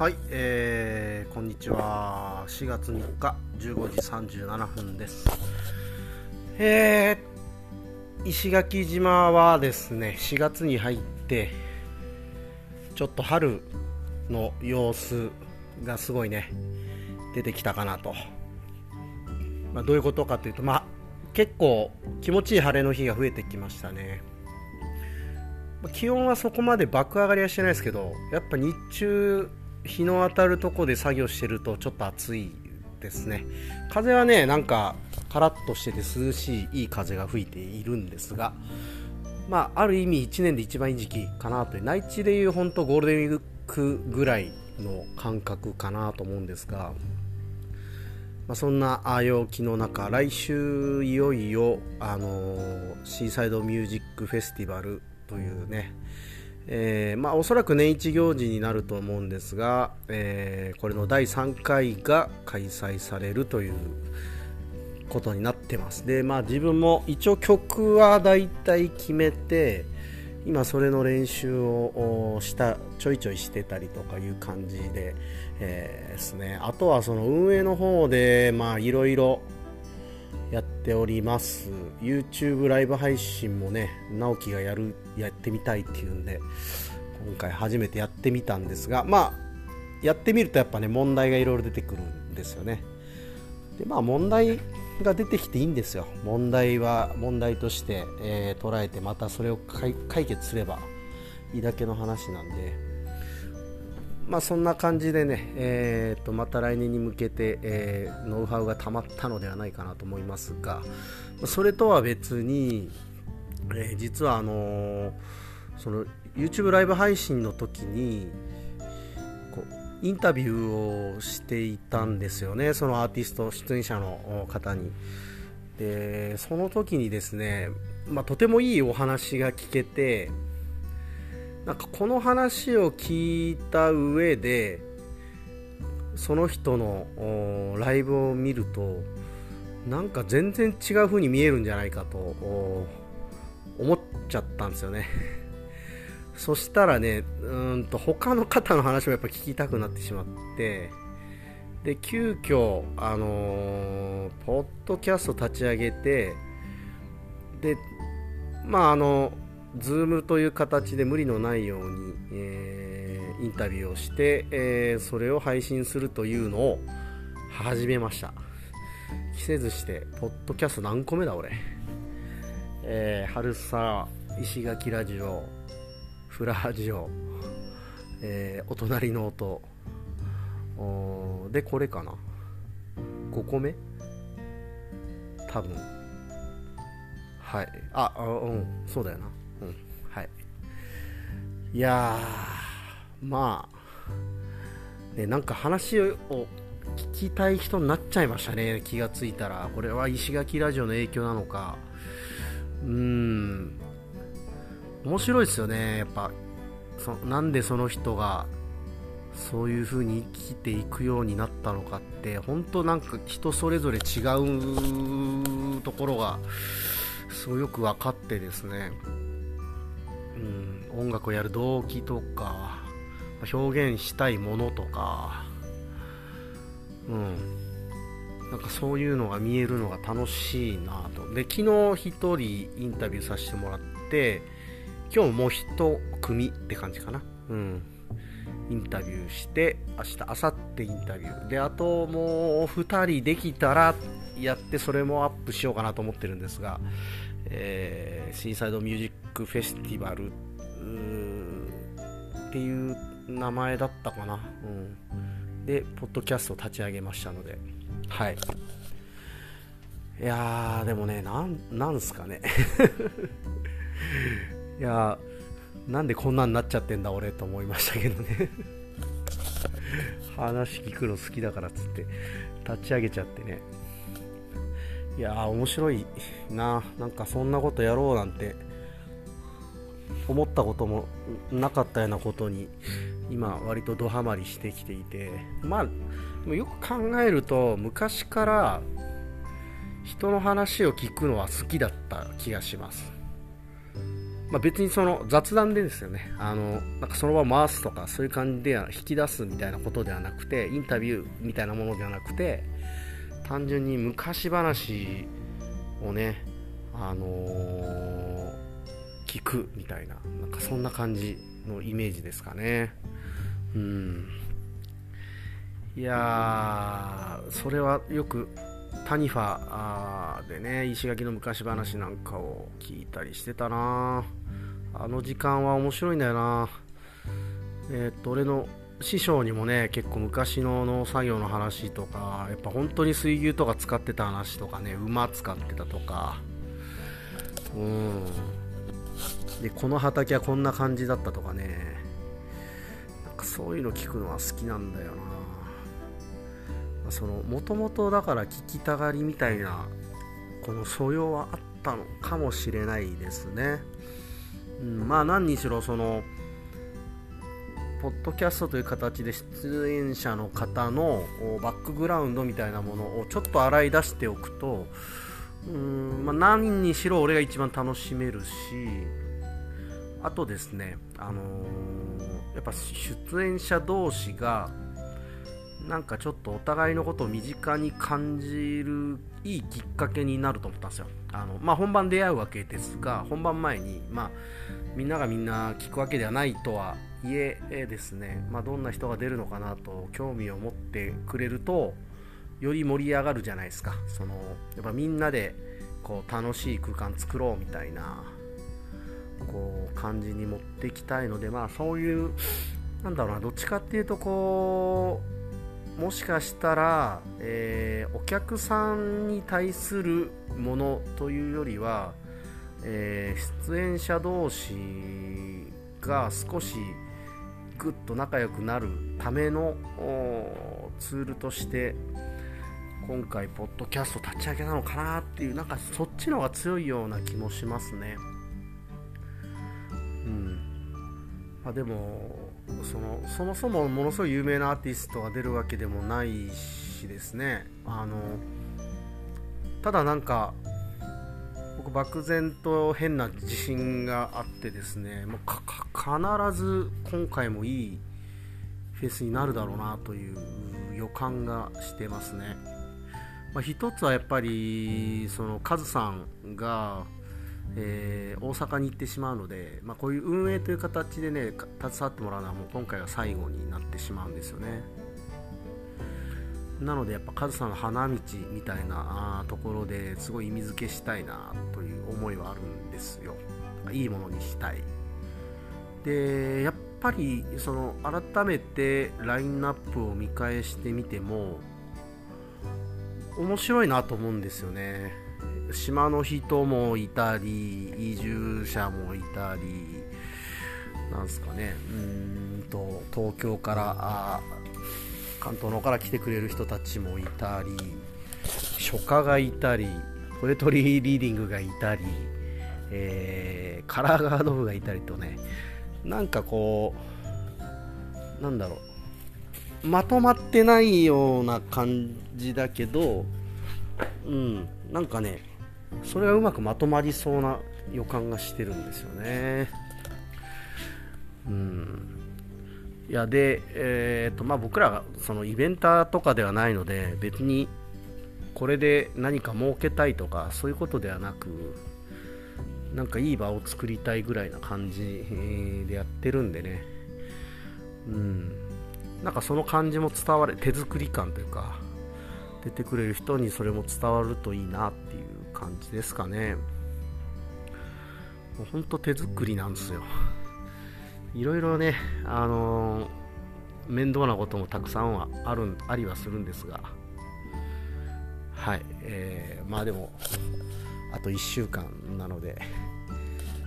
はい、えー、こんにちは。4月3日、15時37分です。えー、石垣島はですね、4月に入って、ちょっと春の様子がすごいね、出てきたかなと。まあ、どういうことかというと、まあ、結構気持ちいい晴れの日が増えてきましたね。気温はそこまで爆上がりはしてないですけどやっぱ日中日の当たるとこで作業してるとちょっと暑いですね。風はねなんかカラッとしてて涼しいいい風が吹いているんですがまあある意味1年で一番いい時期かなと。いう内地でいう本当ゴールデンウィークぐらいの感覚かなと思うんですがまあ、そんな陽気の中来週いよいよ、あのー、シーサイドミュージックフェスティバルというね、えー、まあ、おそらく年一行事になると思うんですが、えー、これの第3回が開催されるということになってます。で、まあ、自分も一応曲はだいたい決めて今それの練習をしたちょいちょいしてたりとかいう感じで、えー、ですね。あとはその運営の方でまあいろいろやっております。YouTube ライブ配信もね直樹がやるやってみたいっていうんで今回初めてやってみたんですがまあやってみるとやっぱね問題がいろいろ出てくるんですよね。でまあ問題が出てきていいんですよ。問題は問題として、えー、捉えてまたそれを解決すればいいだけの話なんで。まあそんな感じでね、えー、とまた来年に向けて、えー、ノウハウがたまったのではないかなと思いますがそれとは別に、えー、実はあのー、その YouTube ライブ配信の時にこうインタビューをしていたんですよね。そのアーティスト出演者の方に。でその時にですね、まあ、とてもいいお話が聞けてなんかこの話を聞いた上でその人のライブを見るとなんか全然違う風に見えるんじゃないかと思っちゃったんですよね。そしたらねうんと他の方の話もやっぱ聞きたくなってしまってで急遽あのー、ポッドキャスト立ち上げてでまああの Zoom という形で無理のないように、えー、インタビューをして、えー、それを配信するというのを始めました。着せずしてポッドキャスト何個目だ俺。えー、春さ石垣ラジオフラジオ、えー、お隣の音。でこれかな。5個目？多分。はい。ああうん。そうだよな。いやまあねなんか話を聞きたい人になっちゃいましたね。気がついたら。これは石垣ラジオの影響なのか。うーん。面白いですよね。やっぱそなんでその人がそういう風に生きていくようになったのかって。本当なんか人それぞれ違うところがすごいよく分かってですね、音楽をやる動機とか表現したいものとか、うん、なんかそういうのが見えるのが楽しいなと。で昨日1人インタビューさせてもらって今日もう1組って感じかな、うん、インタビューして明日明後日インタビュー。であともう2人できたらやってそれもアップしようかなと思ってるんですが、えー、シーサイドミュージックフェスティバルっていう名前だったかな、うん、でポッドキャストを立ち上げましたので。はい。いやーでもねなんなんすかね。いやーなんでこんなになっちゃってんだ俺と思いましたけどね。話聞くの好きだからっつって立ち上げちゃってね。いやー面白いな。なんかそんなことやろうなんて思ったこともなかったようなことに今割とドハマりしてきていてまあよく考えると昔から人の話を聞くのは好きだった気がします。まあ、別にその雑談でですよね。あのなんかその場回すとかそういう感じでは引き出すみたいなことではなくてインタビューみたいなものではなくて単純に昔話をねあのー、聞くみたいななんかそんな感じのイメージですかね。うん。いやそれはよくタニファでね石垣の昔話なんかを聞いたりしてたな。あの時間は面白いんだよな。えー、っと俺の師匠にもね結構昔の農作業の話とかやっぱ本当に水牛とか使ってた話とかね馬使ってたとか。うん。でこの畑はこんな感じだったとかね。なんかそういうの聞くのは好きなんだよな。そのもともとだから聞きたがりみたいなこの素養はあったのかもしれないですね、うん、まあ何にしろそのポッドキャストという形で出演者の方のバックグラウンドみたいなものをちょっと洗い出しておくとうん、まあ、何にしろ俺が一番楽しめるしあとですね、あのー、やっぱ出演者同士がなんかちょっとお互いのことを身近に感じるいいきっかけになると思ったんですよ。あのまあ、本番出会うわけですが本番前に、まあ、みんながみんな聞くわけではないとはいえですね、まあ、どんな人が出るのかなと興味を持ってくれるとより盛り上がるじゃないですかそのやっぱみんなでこう楽しい空間作ろうみたいなこう感じに持っていきたいのでまあそういうなんだろうなどっちかっていうとこうもしかしたら、えー、お客さんに対するものというよりは、えー、出演者同士が少しぐっと仲良くなるためのツールとして今回ポッドキャスト立ち上げたのかなっていうなんかそっちの方が強いような気もしますね。あでもそのそもそもものすごい有名なアーティストが出るわけでもないしですね。あのただなんか僕漠然と変な自信があってですねもう必ず今回もいいフェスになるだろうなという予感がしてますね、まあ、一つはやっぱりそのカズさんがえー、大阪に行ってしまうので、まあ、こういう運営という形でね携わってもらうのはもう今回は最後になってしまうんですよね。なのでやっぱカズさんの花道みたいなところですごい意味付けしたいなという思いはあるんですよ。いいものにしたい。でやっぱりその改めてラインナップを見返してみても面白いなと思うんですよね。島の人もいたり移住者もいたりなんすかね。うんと東京から関東の方から来てくれる人たちもいたり書家がいたりポエトリーリーディングがいたり、えー、カラーガード部がいたりとねなんかこうなんだろう。まとまってないような感じだけどうんなんかねそれがうまくまとまりそうな予感がしてるんですよね。うん。いやで、えーとまあ、僕らがそのイベンターとかではないので別にこれで何か儲けたいとかそういうことではなくなんかいい場を作りたいぐらいな感じでやってるんでね。うん。なんかその感じも伝われ手作り感というか出てくれる人にそれも伝わるといいなっていう感じですかね。もうほんと手作りなんですよ。いろいろねあのー、面倒なこともたくさんはあるありはするんですが。はい、えー、まあでもあと1週間なので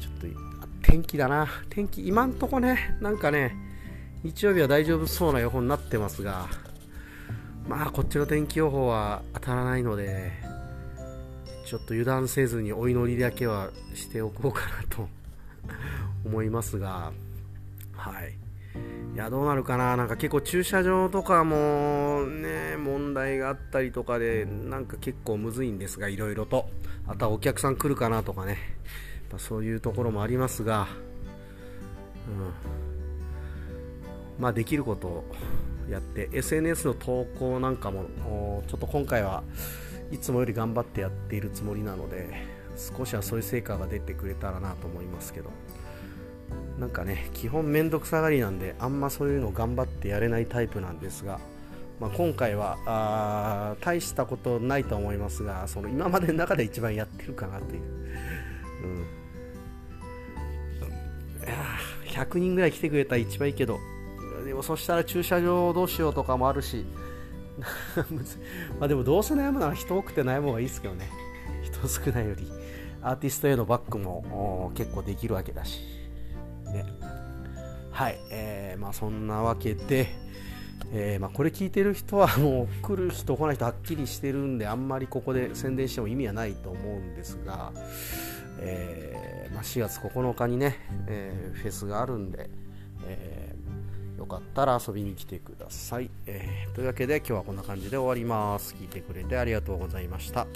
ちょっと天気だな。天気今んとこねなんかね日曜日は大丈夫そうな予報になってますがまあこっちの天気予報は当たらないのでちょっと油断せずにお祈りだけはしておこうかなと 思いますがはい。いやどうなるかな？なんか結構駐車場とかもね問題があったりとかでなんか結構むずいんですがいろいろと。あとはお客さん来るかなとかね。ま、そういうところもありますが、うん、まあできることをやって SNS の投稿なんかもちょっと今回はいつもより頑張ってやっているつもりなので少しはそういう成果が出てくれたらなと思いますけど。なんかね基本めんどくさがりなんであんまそういうの頑張ってやれないタイプなんですが、まあ、今回はあ大したことないと思いますがその今までの中で一番やってるかなっていう、うん、100人ぐらい来てくれたら一番いいけどでもそしたら駐車場どうしようとかもあるし まあでもどうせ悩むなら人多くて悩む方がいいですけどね。人少ないよりアーティストへのバックも結構できるわけだし。ね。はい、えー、まあそんなわけで、えー、まあ、これ聞いてる人は もう来る人来ない人はっきりしてるんであんまりここで宣伝しても意味はないと思うんですが、えー、まあ、4月9日にね、えフェスがあるんで、えよかったら遊びに来てください、えーというわけで今日はこんな感じで終わります。聞いてくれてありがとうございました。